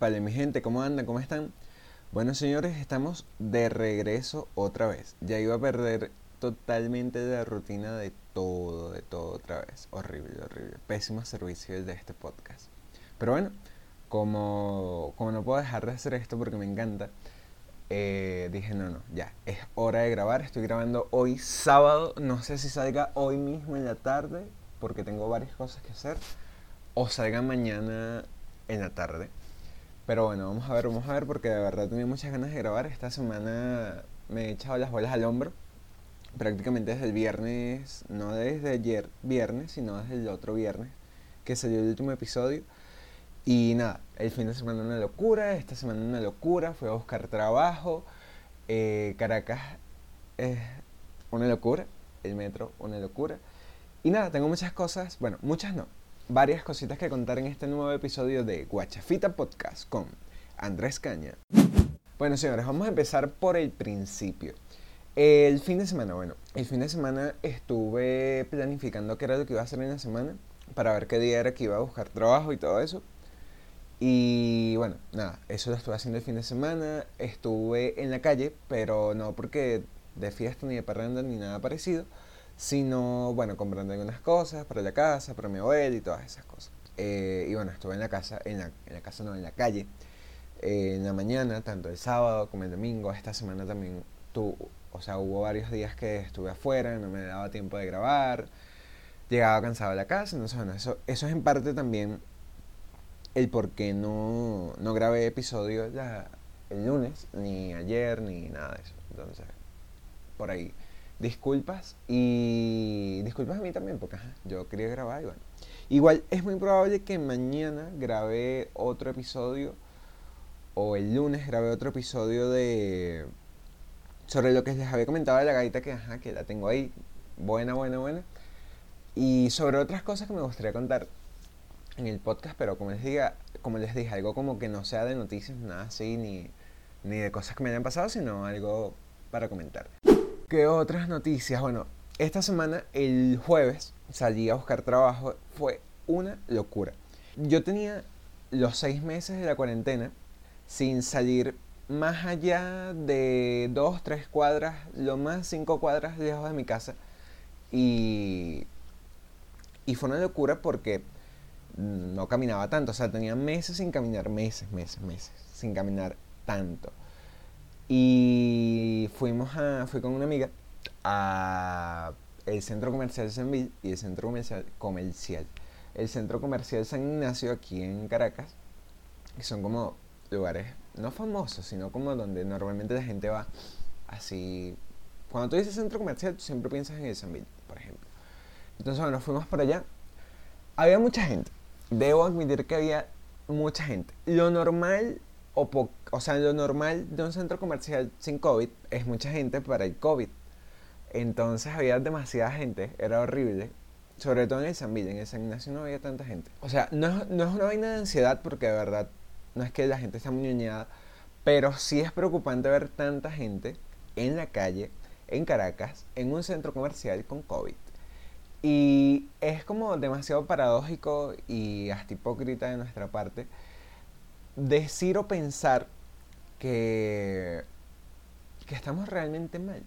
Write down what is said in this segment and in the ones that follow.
Vale, mi gente, ¿cómo andan? ¿Cómo están? Bueno, señores, estamos de regreso otra vez. Ya iba a perder totalmente la rutina de todo, de todo otra vez. Horrible, horrible. Pésimo servicio el de este podcast. Pero bueno, como, como no puedo dejar de hacer esto porque me encanta, eh, dije, no, no, ya, es hora de grabar. Estoy grabando hoy sábado. No sé si salga hoy mismo en la tarde, porque tengo varias cosas que hacer. O salga mañana en la tarde. Pero bueno, vamos a ver, vamos a ver porque de verdad tenía muchas ganas de grabar. Esta semana me he echado las bolas al hombro. Prácticamente desde el viernes, no desde ayer viernes, sino desde el otro viernes que salió el último episodio. Y nada, el fin de semana una locura, esta semana una locura, fui a buscar trabajo. Eh, Caracas es una locura, el metro una locura. Y nada, tengo muchas cosas, bueno, muchas no, varias cositas que contar en este nuevo episodio de Guachafita Podcast con Andrés Caña. Bueno, señores, vamos a empezar por el principio. El fin de semana, bueno, el fin de semana estuve planificando qué era lo que iba a hacer en la semana para ver qué día era que iba a buscar trabajo y todo eso. Y bueno, nada, eso lo estuve haciendo el fin de semana. Estuve en la calle, pero no porque de fiesta ni de parranda ni nada parecido, sino, bueno, comprando algunas cosas para la casa, para mi abuela y todas esas cosas. Eh, y bueno, estuve en la casa, en la, en la casa no, en la calle, eh, en la mañana, tanto el sábado como el domingo. Esta semana también tu, o sea, hubo varios días que estuve afuera, no me daba tiempo de grabar, llegaba cansado a la casa, entonces bueno, eso, eso es en parte también el por qué no, no grabé episodio ya el lunes, ni ayer, ni nada de eso. Entonces, por ahí disculpas y disculpas a mí también porque yo quería grabar y bueno. Igual es muy probable que mañana grabe otro episodio o el lunes grabe otro episodio de sobre lo que les había comentado de la gaita que ajá, que la tengo ahí buena, buena, buena y sobre otras cosas que me gustaría contar en el podcast, pero como les diga, como les dije, algo como que no sea de noticias, nada así ni ni de cosas que me hayan pasado, sino algo para comentar. ¿Qué otras noticias? Bueno, esta semana, el jueves, salí a buscar trabajo. Fue una locura. Yo tenía los seis meses de la cuarentena sin salir más allá de dos, tres cuadras, lo más cinco cuadras lejos de mi casa. Y, y fue una locura porque no caminaba tanto. O sea, tenía meses sin caminar, meses, meses, meses, sin caminar tanto. Y fuimos a, fui con una amiga a el centro comercial San Bill y el centro comercial, comercial. El centro comercial San Ignacio aquí en Caracas, que son como lugares no famosos, sino como donde normalmente la gente va así. Cuando tú dices centro comercial, tú siempre piensas en el San Bill, por ejemplo. Entonces, bueno, fuimos por allá. Había mucha gente. Debo admitir que había mucha gente. Lo normal o, o sea, lo normal de un centro comercial sin COVID es mucha gente para el COVID. Entonces había demasiada gente, era horrible. Sobre todo en el San Villa, en el San Ignacio no había tanta gente. O sea, no es, no es una vaina de ansiedad porque de verdad no es que la gente está muy pero sí es preocupante ver tanta gente en la calle, en Caracas, en un centro comercial con COVID. Y es como demasiado paradójico y hasta hipócrita de nuestra parte decir o pensar que, que estamos realmente mal.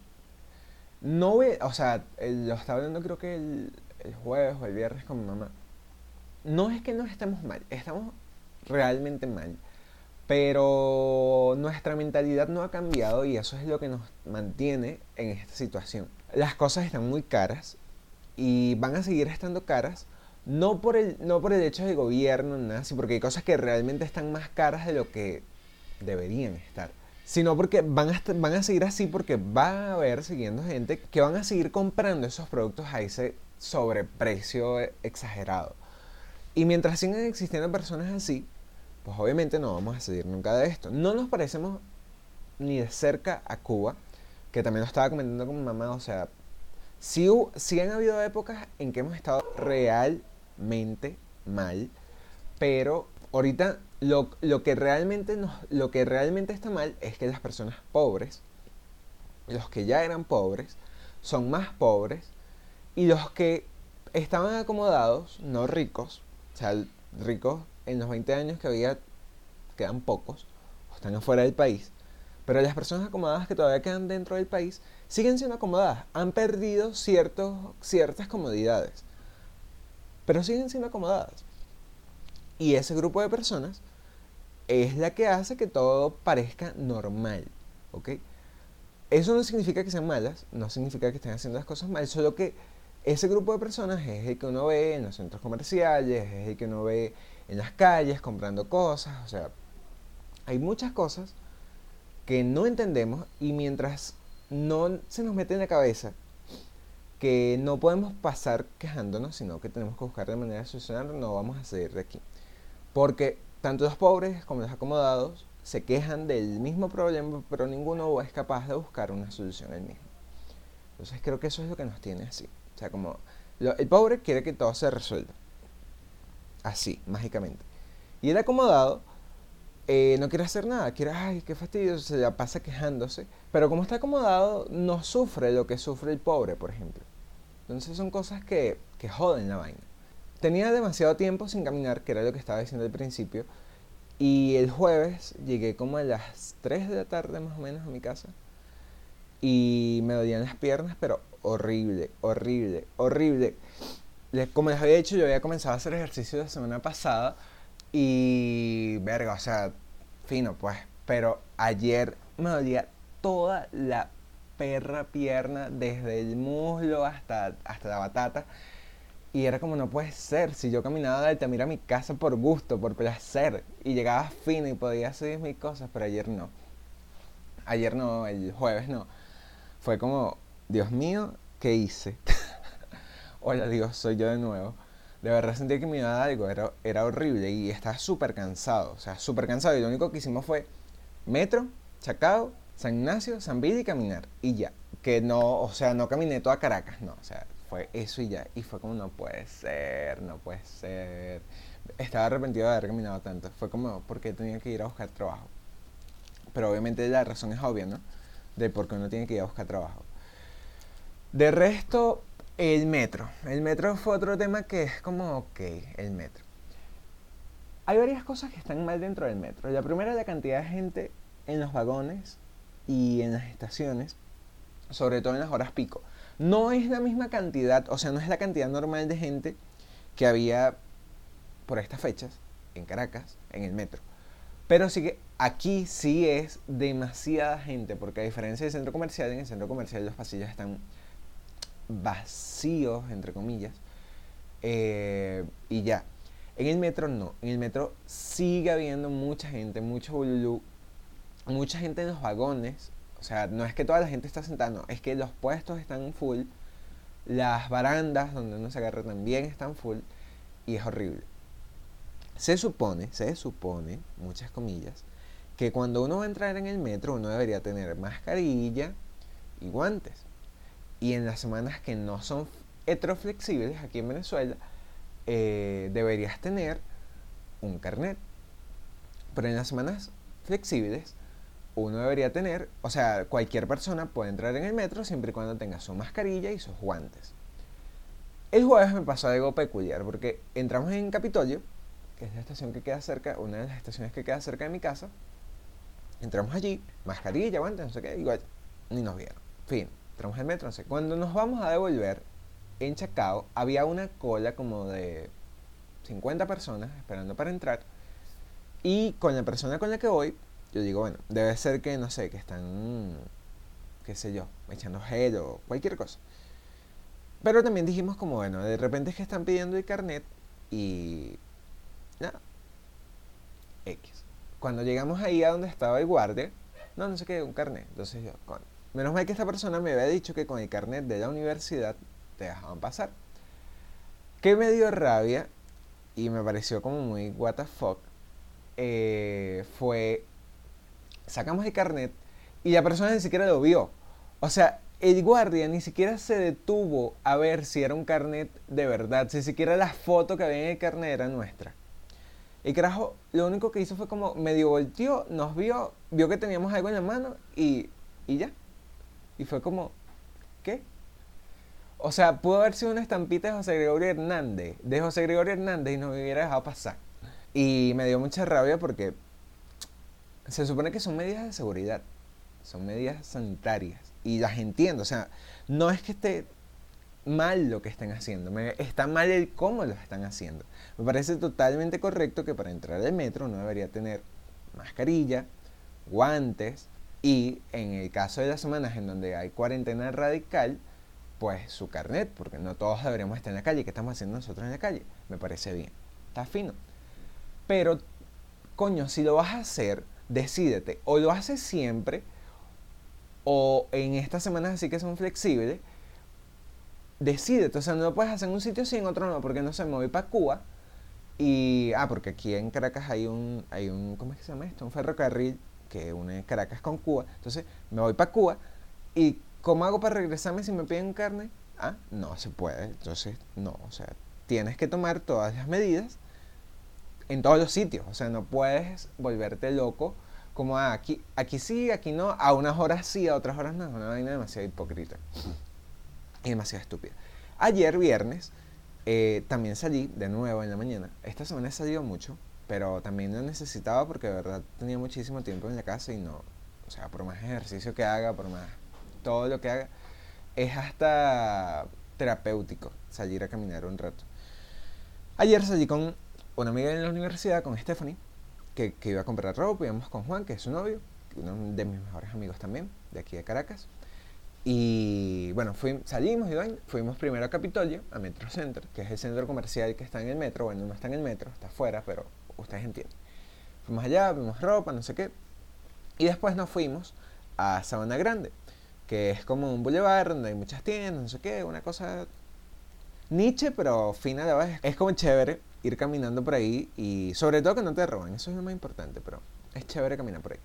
No ve, o sea, lo estaba hablando creo que el, jueves o el viernes con mi mamá. No es que no estemos mal, estamos realmente mal. Pero nuestra mentalidad no ha cambiado y eso es lo que nos mantiene en esta situación. Las cosas están muy caras y van a seguir estando caras no por el, no por el hecho de gobierno, nada porque hay cosas que realmente están más caras de lo que deberían estar. Sino porque van a, van a seguir así porque va a haber siguiendo gente que van a seguir comprando esos productos a ese sobreprecio exagerado. Y mientras sigan existiendo personas así, pues obviamente no vamos a salir nunca de esto. No nos parecemos ni de cerca a Cuba, que también lo estaba comentando con mi mamá, o sea, sí, sí han habido épocas en que hemos estado real mente mal, pero ahorita lo, lo, que realmente lo que realmente está mal es que las personas pobres, los que ya eran pobres, son más pobres y los que estaban acomodados, no ricos, o sea, ricos en los 20 años que había quedan pocos, o están afuera del país, pero las personas acomodadas que todavía quedan dentro del país siguen siendo acomodadas, han perdido ciertos, ciertas comodidades, pero siguen siendo acomodadas. Y ese grupo de personas es la que hace que todo parezca normal, ¿ok? Eso no significa que sean malas, no significa que estén haciendo las cosas mal, solo que ese grupo de personas es el que uno ve en los centros comerciales, es el que uno ve en las calles comprando cosas, o sea, hay muchas cosas que no entendemos y mientras no se nos mete en la cabeza que no podemos pasar quejándonos, sino que tenemos que buscar de manera de solucionar, no vamos a salir de aquí. Porque tanto los pobres como los acomodados se quejan del mismo problema, pero ninguno es capaz de buscar una solución el mismo. Entonces creo que eso es lo que nos tiene así. O sea, como el pobre quiere que todo se resuelva. Así, mágicamente. Y el acomodado eh, no quiere hacer nada. Quiere, ay, qué fastidio, se la pasa quejándose. Pero como está acomodado, no sufre lo que sufre el pobre, por ejemplo. Entonces son cosas que, que joden la vaina. Tenía demasiado tiempo sin caminar, que era lo que estaba diciendo al principio. Y el jueves llegué como a las 3 de la tarde más o menos a mi casa. Y me dolían las piernas, pero horrible, horrible, horrible. Como les había dicho, yo había comenzado a hacer ejercicio la semana pasada. Y, verga, o sea, fino pues. Pero ayer me dolía toda la perra pierna, desde el muslo hasta, hasta la batata. Y era como, no puede ser, si yo caminaba de Altamira a mi casa por gusto, por placer, y llegaba fino y podía hacer mis cosas, pero ayer no. Ayer no, el jueves no. Fue como, Dios mío, ¿qué hice? Hola Dios, soy yo de nuevo. De verdad sentí que me iba a dar algo, era, era horrible y estaba súper cansado, o sea, súper cansado. Y lo único que hicimos fue metro, Chacao, San Ignacio, San Vito y caminar. Y ya. Que no, o sea, no caminé toda Caracas, no. O sea, fue eso y ya. Y fue como, no puede ser, no puede ser. Estaba arrepentido de haber caminado tanto. Fue como, porque tenía que ir a buscar trabajo. Pero obviamente la razón es obvia, ¿no? De por qué uno tiene que ir a buscar trabajo. De resto, el metro. El metro fue otro tema que es como, ok, el metro. Hay varias cosas que están mal dentro del metro. La primera es la cantidad de gente en los vagones y en las estaciones, sobre todo en las horas pico no es la misma cantidad, o sea, no es la cantidad normal de gente que había por estas fechas en Caracas, en el metro. Pero sí que aquí sí es demasiada gente, porque a diferencia del centro comercial, en el centro comercial los pasillos están vacíos, entre comillas, eh, y ya. En el metro no, en el metro sigue habiendo mucha gente, mucho bululú, mucha gente en los vagones, o sea, no es que toda la gente está sentada, no, es que los puestos están full, las barandas donde uno se agarra también están full y es horrible. Se supone, se supone, muchas comillas, que cuando uno va a entrar en el metro uno debería tener mascarilla y guantes. Y en las semanas que no son heteroflexibles aquí en Venezuela, eh, deberías tener un carnet. Pero en las semanas flexibles uno debería tener, o sea, cualquier persona puede entrar en el metro siempre y cuando tenga su mascarilla y sus guantes. El jueves me pasó algo peculiar porque entramos en Capitolio, que es la estación que queda cerca, una de las estaciones que queda cerca de mi casa. Entramos allí, mascarilla, guantes, no sé qué, igual, ni nos vieron. Fin, entramos el metro, no sé. Cuando nos vamos a devolver, en Chacao había una cola como de 50 personas esperando para entrar. Y con la persona con la que voy, yo digo, bueno, debe ser que, no sé, que están, qué sé yo, echando gel o cualquier cosa. Pero también dijimos como, bueno, de repente es que están pidiendo el carnet y... Nada. X. Cuando llegamos ahí a donde estaba el guardia, no, no sé qué, un carnet. Entonces yo, con... menos mal que esta persona me había dicho que con el carnet de la universidad te dejaban pasar. Que me dio rabia y me pareció como muy what the fuck. Eh, fue sacamos el carnet y la persona ni siquiera lo vio. O sea, el guardia ni siquiera se detuvo a ver si era un carnet de verdad, si siquiera la foto que había en el carnet era nuestra. El carajo lo único que hizo fue como medio volteó, nos vio, vio que teníamos algo en la mano y, y ya. Y fue como, ¿qué? O sea, pudo haber sido una estampita de José Gregorio Hernández, de José Gregorio Hernández y nos hubiera dejado pasar. Y me dio mucha rabia porque se supone que son medidas de seguridad, son medidas sanitarias. Y las entiendo, o sea, no es que esté mal lo que estén haciendo, me, está mal el cómo lo están haciendo. Me parece totalmente correcto que para entrar al metro uno debería tener mascarilla, guantes y en el caso de las semanas en donde hay cuarentena radical, pues su carnet, porque no todos deberíamos estar en la calle. ¿Qué estamos haciendo nosotros en la calle? Me parece bien. Está fino. Pero, coño, si lo vas a hacer, decídete. O lo haces siempre, o en estas semanas así que son flexibles, decídete. O sea, no lo puedes hacer en un sitio sí, en otro no, porque no se me voy para Cuba. Y, ah, porque aquí en Caracas hay un, hay un, ¿cómo es que se llama esto? Un ferrocarril que une Caracas con Cuba. Entonces, me voy para Cuba y ¿cómo hago para regresarme si me piden carne? Ah, no se puede. Entonces, no, o sea, tienes que tomar todas las medidas en todos los sitios. O sea, no puedes volverte loco como ah, aquí, aquí sí, aquí no, a unas horas sí, a otras horas no. Es una vaina demasiado hipócrita y demasiado estúpida. Ayer, viernes, eh, también salí de nuevo en la mañana. Esta semana he salido mucho, pero también lo necesitaba porque de verdad tenía muchísimo tiempo en la casa y no, o sea, por más ejercicio que haga, por más todo lo que haga, es hasta terapéutico salir a caminar un rato. Ayer salí con una amiga en la universidad, con Stephanie, que, iba a comprar ropa, íbamos con Juan, que es su novio, uno de mis mejores amigos también, de aquí de Caracas. Y bueno, salimos y fuimos primero a Capitolio, a Metro Center, que es el centro comercial que está en el metro. Bueno, no está en el metro, está afuera, pero ustedes entienden. Fuimos allá, vimos ropa, no sé qué. Y después nos fuimos a Sabana Grande, que es como un boulevard donde hay muchas tiendas, no sé qué, una cosa Nietzsche, pero fina de vez. Es como chévere ir caminando por ahí y sobre todo que no te roben, eso es lo más importante, pero es chévere caminar por ahí.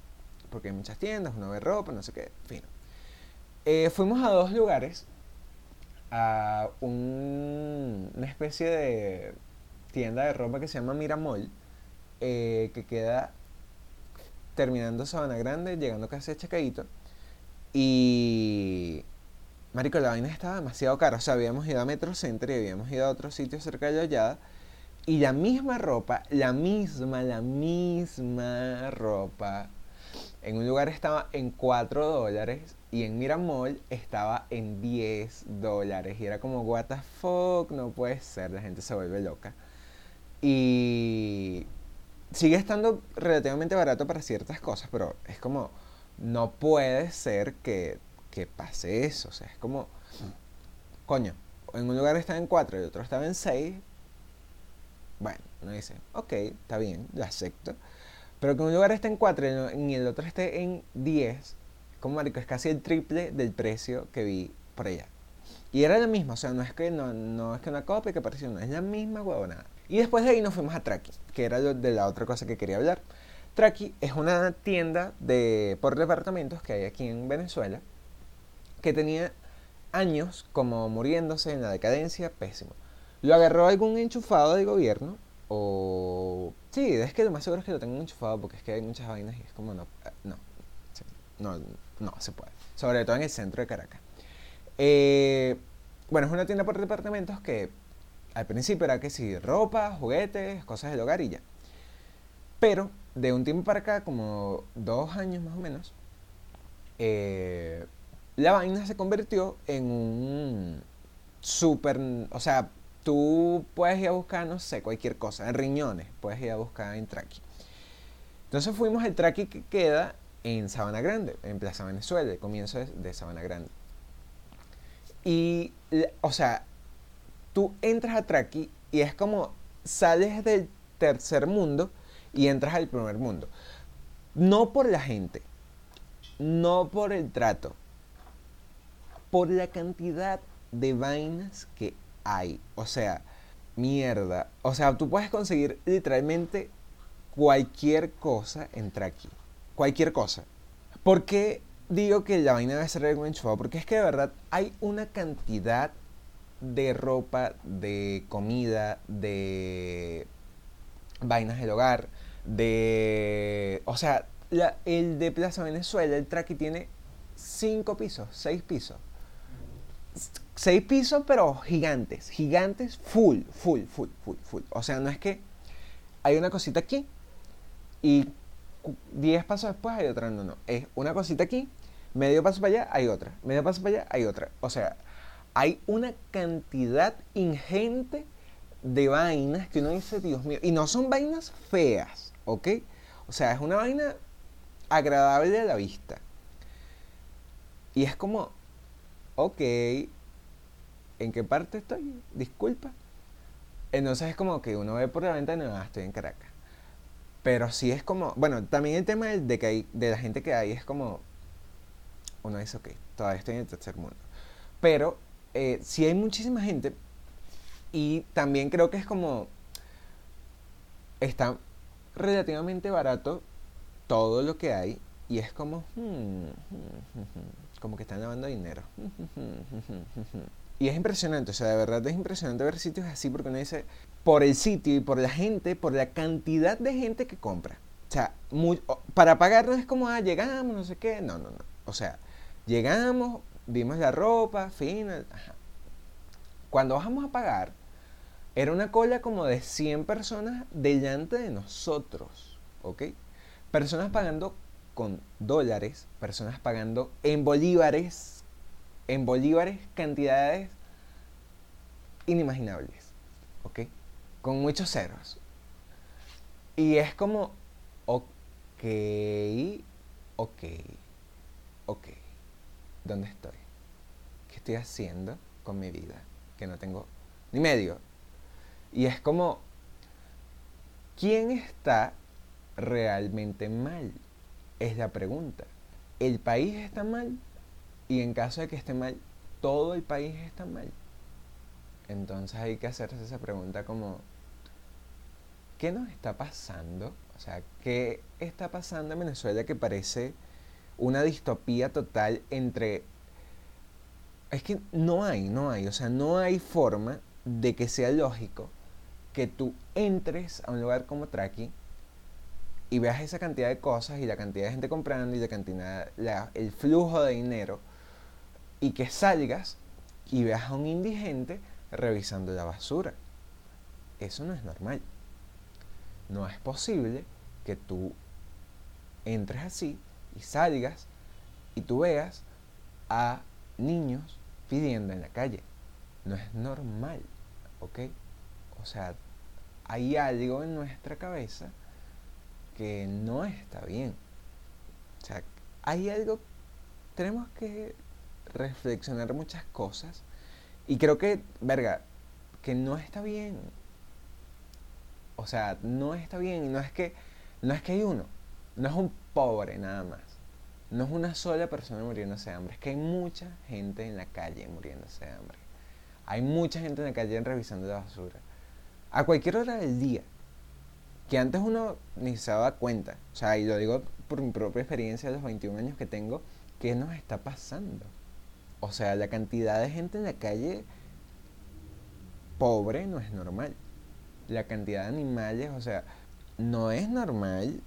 Porque hay muchas tiendas, uno ve ropa, no sé qué, fino. Eh, fuimos a dos lugares, a una especie de tienda de ropa que se llama Miramol, eh, que queda terminando Sabana Grande, llegando casi a Chacaito. Y. Marico, la vaina estaba demasiado cara. O sea, habíamos ido a Metro Center y habíamos ido a otros sitios cerca de allá. Y la misma ropa, la misma, la misma ropa, en un lugar estaba en 4 dólares y en Miramol estaba en 10 dólares. Y era como, what the fuck, no puede ser, la gente se vuelve loca. Y sigue estando relativamente barato para ciertas cosas, pero es como, no puede ser que, que pase eso. O sea, es como, coño, en un lugar estaba en 4 y otro estaba en 6. Bueno, uno dice, ok, está bien, lo acepto. Pero que un lugar esté en 4 y el otro esté en 10, como marico, es casi el triple del precio que vi por allá. Y era la misma, o sea, no es que no, es que una copia que apareció, no, es la misma huevonada. Y después de ahí nos fuimos a Traki, que era de la otra cosa que quería hablar. Traki es una tienda de, por departamentos que hay aquí en Venezuela, que tenía años como muriéndose en la decadencia, pésimo. Lo agarró algún enchufado del gobierno, o... Sí, es que lo más seguro es que lo tengan enchufado porque es que hay muchas vainas y es como no, no, no, no se puede. Sobre todo en el centro de Caracas. Eh, bueno, es una tienda por departamentos que al principio era que sí, ropa, juguetes, cosas del hogar y ya. Pero de un tiempo para acá, como dos años más o menos, eh, la vaina se convirtió en un súper, o sea, tú puedes ir a buscar, no sé, cualquier cosa, en riñones, puedes ir a buscar en Traqui. Entonces fuimos al Traqui que queda en Sabana Grande, en Plaza Venezuela, el comienzo de, Sabana Grande. Y, o sea, tú entras a Traqui y es como sales del tercer mundo y entras al primer mundo. No por la gente, no por el trato, por la cantidad de vainas que hay. O sea, mierda. O sea, tú puedes conseguir literalmente cualquier cosa en Traqui. Cualquier cosa. ¿Por qué digo que la vaina debe ser algo enchufado? Porque es que de verdad hay una cantidad de ropa, de comida, de vainas del hogar, de... O sea, el de Plaza Venezuela, el Traqui tiene cinco pisos, seis pisos seis pisos, pero gigantes, gigantes, full, full, full, full, full. O sea, no es que hay una cosita aquí y 10 pasos después hay otra. No, no. Es una cosita aquí, medio paso para allá hay otra, medio paso para allá hay otra. O sea, hay una cantidad ingente de vainas que uno dice, Dios mío, y no son vainas feas, ¿ok? O sea, es una vaina agradable a la vista. Y es como, ok, ¿en qué parte estoy? Disculpa. Entonces es como que uno ve por la ventana, ah, estoy en Caracas. Pero sí es como, bueno, también el tema de, que hay, de la gente que hay es como, uno dice, ok, todavía estoy en el tercer mundo. Pero eh, sí hay muchísima gente y también creo que es como, está relativamente barato todo lo que hay y es como, hmm, hmm, hmm, como que están lavando dinero. Y es impresionante, o sea, de verdad es impresionante ver sitios así porque uno dice, por el sitio y por la gente, por la cantidad de gente que compra. O sea, para pagar no es como, ah, llegamos, no sé qué. No, no, no. O sea, llegamos, vimos la ropa, fin. Cuando bajamos a pagar, era una cola como de 100 personas delante de nosotros, ¿ok? Personas pagando con dólares, personas pagando en bolívares, en bolívares cantidades inimaginables, ¿ok? Con muchos ceros. Y es como, ok, ok, ok, ¿dónde estoy? ¿Qué estoy haciendo con mi vida? Que no tengo ni medio. Y es como, ¿quién está realmente mal? Es la pregunta. ¿El país está mal? Y en caso de que esté mal, ¿todo el país está mal? Entonces hay que hacerse esa pregunta como, ¿qué nos está pasando? O sea, ¿qué está pasando en Venezuela que parece una distopía total entre... Es que no hay, no hay, o sea, no hay forma de que sea lógico que tú entres a un lugar como Traki y veas esa cantidad de cosas y la cantidad de gente comprando y la cantidad, el flujo de dinero y que salgas y veas a un indigente revisando la basura. Eso no es normal. No es posible que tú entres así y salgas y tú veas a niños pidiendo en la calle. No es normal, ¿ok? O sea, hay algo en nuestra cabeza que no está bien. O sea, hay algo, tenemos que reflexionar muchas cosas y creo que, verga, que no está bien. O sea, no está bien no es que, no es que hay uno, no es un pobre nada más. No es una sola persona muriéndose de hambre, es que hay mucha gente en la calle muriéndose de hambre. Hay mucha gente en la calle revisando la basura a cualquier hora del día, que antes uno ni se daba cuenta, o sea, y lo digo por mi propia experiencia de los 21 años que tengo, ¿qué nos está pasando? O sea, la cantidad de gente en la calle pobre no es normal. La cantidad de animales, o sea, no es normal.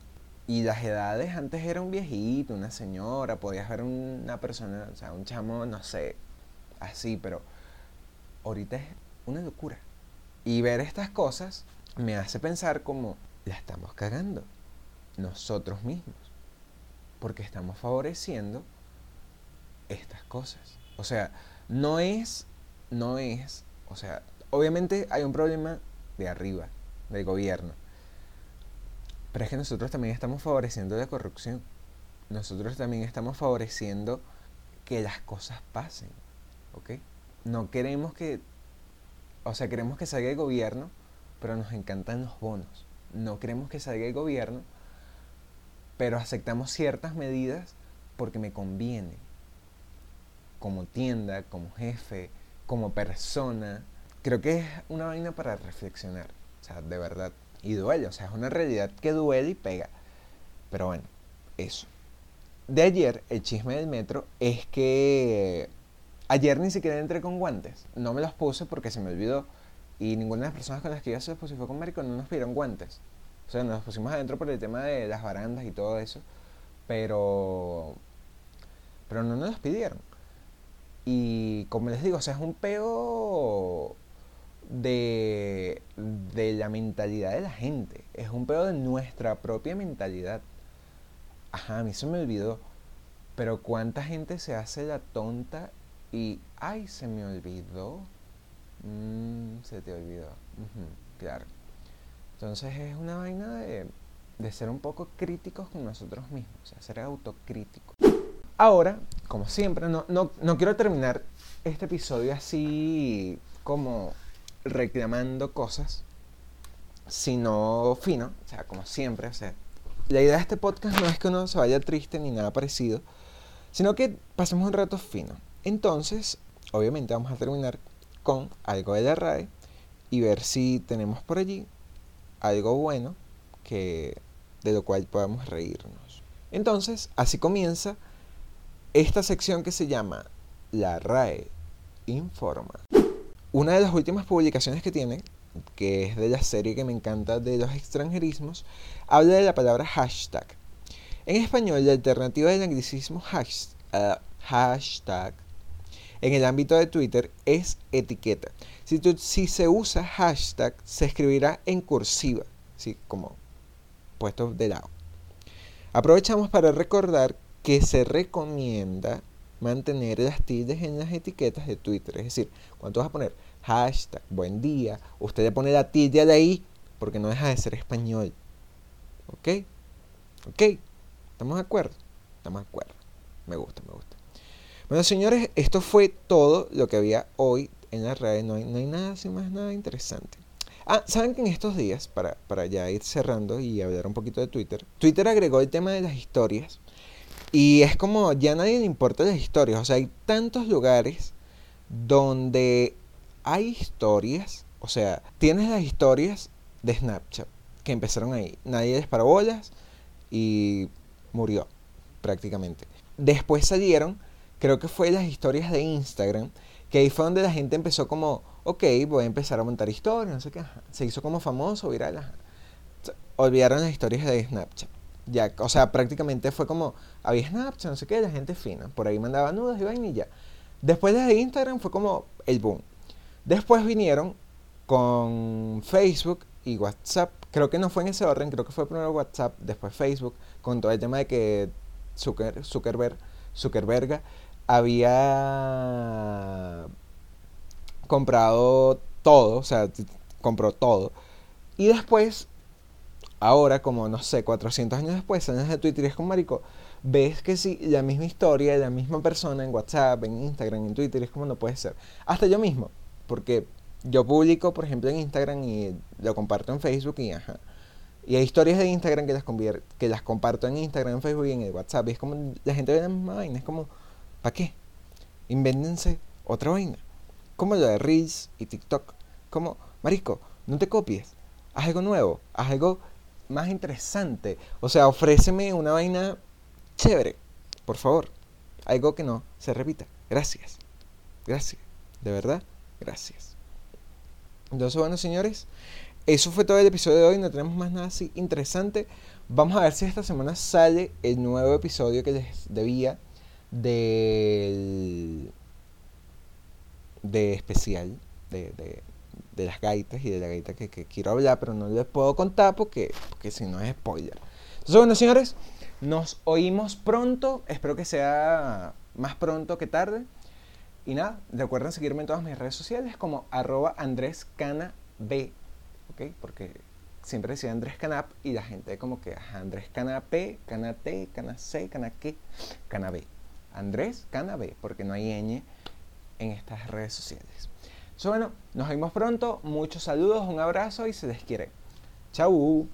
Y las edades, antes era un viejito, una señora, podías ver una persona, o sea, un chamo, no sé, así, pero ahorita es una locura. Y ver estas cosas me hace pensar como la estamos cagando nosotros mismos. Porque estamos favoreciendo estas cosas. O sea, no es, no es, o sea, obviamente hay un problema de arriba, del gobierno. Pero es que nosotros también estamos favoreciendo la corrupción. Nosotros también estamos favoreciendo que las cosas pasen. ¿Ok? No queremos que o sea, queremos que salga el gobierno, pero nos encantan los bonos. No queremos que salga el gobierno, pero aceptamos ciertas medidas porque me conviene. Como tienda, como jefe, como persona. Creo que es una vaina para reflexionar. O sea, de verdad. Y duele. O sea, es una realidad que duele y pega. Pero bueno, eso. De ayer, el chisme del metro es que Ayer ni siquiera entré con guantes. No me los puse porque se me olvidó. Y ninguna de las personas con las que yo se fue con Marico no nos pidieron guantes. O sea, nos pusimos adentro por el tema de las barandas y todo eso. Pero. Pero no nos los pidieron. Y como les digo, es un peo de, de la mentalidad de la gente. Es un peo de nuestra propia mentalidad. ajá, a mí se me olvidó. Pero cuánta gente se hace la tonta y, ay, se me olvidó. Mm, se te olvidó. claro. Entonces es una vaina de, de ser un poco críticos con nosotros mismos, o sea, ser autocríticos. Ahora, como siempre, no, no, no quiero terminar este episodio así como reclamando cosas, sino fino, o sea, como siempre, o sea, la idea de este podcast no es que uno se vaya triste ni nada parecido, sino que pasemos un rato fino. Entonces, obviamente vamos a terminar con algo de la RAE y ver si tenemos por allí algo bueno que de lo cual podamos reírnos. Entonces, así comienza esta sección que se llama La RAE Informa. Una de las últimas publicaciones que tiene, que es de la serie que me encanta de los extranjerismos, habla de la palabra hashtag. En español, la alternativa del anglicismo uh, hashtag en el ámbito de Twitter es etiqueta. Si, se usa hashtag, se escribirá en cursiva, como puesto de lado. Aprovechamos para recordar que se recomienda mantener las tildes en las etiquetas de Twitter. Es decir, cuando vas a poner hashtag, buen día, usted le pone la tilde de ahí porque no deja de ser español. ¿Ok? ¿Ok? ¿Estamos de acuerdo? Estamos de acuerdo. Me gusta, me gusta. Bueno, señores, esto fue todo lo que había hoy en la red. No hay, nada, sin más nada interesante. Ah, saben que en estos días, para, para ya ir cerrando y hablar un poquito de Twitter, Twitter agregó el tema de las historias. Y es como ya nadie le importa las historias. O sea, hay tantos lugares donde hay historias. O sea, tienes las historias de Snapchat que empezaron ahí. Nadie les paró bolas y murió prácticamente. Después salieron creo que fue las historias de Instagram, que ahí fue donde la gente empezó como, ok, voy a empezar a montar historias, no sé qué, se hizo como famoso, viral, olvidaron las historias de Snapchat. Ya, o sea, prácticamente fue como, había Snapchat, no sé qué, la gente fina, por ahí mandaba nudos y ya. Después de Instagram fue como el boom. Después vinieron con Facebook y WhatsApp. Creo que no fue en ese orden, creo que fue primero WhatsApp, después Facebook, con todo el tema de que Zucker, Zuckerberg, Zuckerberg había comprado todo, o sea, compró todo. Y después, ahora, como no sé, 400 años después, años de Twitter, es como marico, ves que sí, la misma historia, la misma persona en WhatsApp, en Instagram, en Twitter, es como no puede ser. Hasta yo mismo, porque yo publico, por ejemplo, en Instagram y lo comparto en Facebook y ajá. Y hay historias de Instagram que las, que las comparto en Instagram, en Facebook y en el WhatsApp. Y es como la gente ve la misma vaina, es como ¿Para qué? Invéndense otra vaina. Como lo de Reels y TikTok. Como, Marico, no te copies. Haz algo nuevo. Haz algo más interesante. O sea, ofréceme una vaina chévere. Por favor. Algo que no se repita. Gracias. Gracias. De verdad, gracias. Entonces, bueno, señores, eso fue todo el episodio de hoy. No tenemos más nada así interesante. Vamos a ver si esta semana sale el nuevo episodio que les debía del de especial de, de, de, las gaitas y de la gaita que, que, quiero hablar, pero no les puedo contar porque, porque si no es spoiler. Entonces, bueno, señores, nos oímos pronto. Espero que sea más pronto que tarde. Y nada, recuerden seguirme en todas mis redes sociales como arroba Andrés. ¿Ok? Porque siempre decía Andrés Canap y la gente como que Andrés Cana P, Cana T, Cana C, Cana B. Andrés porque no hay ñ en estas redes sociales. Bueno, nos vemos pronto. Muchos saludos, un abrazo y se les quiere. Chau.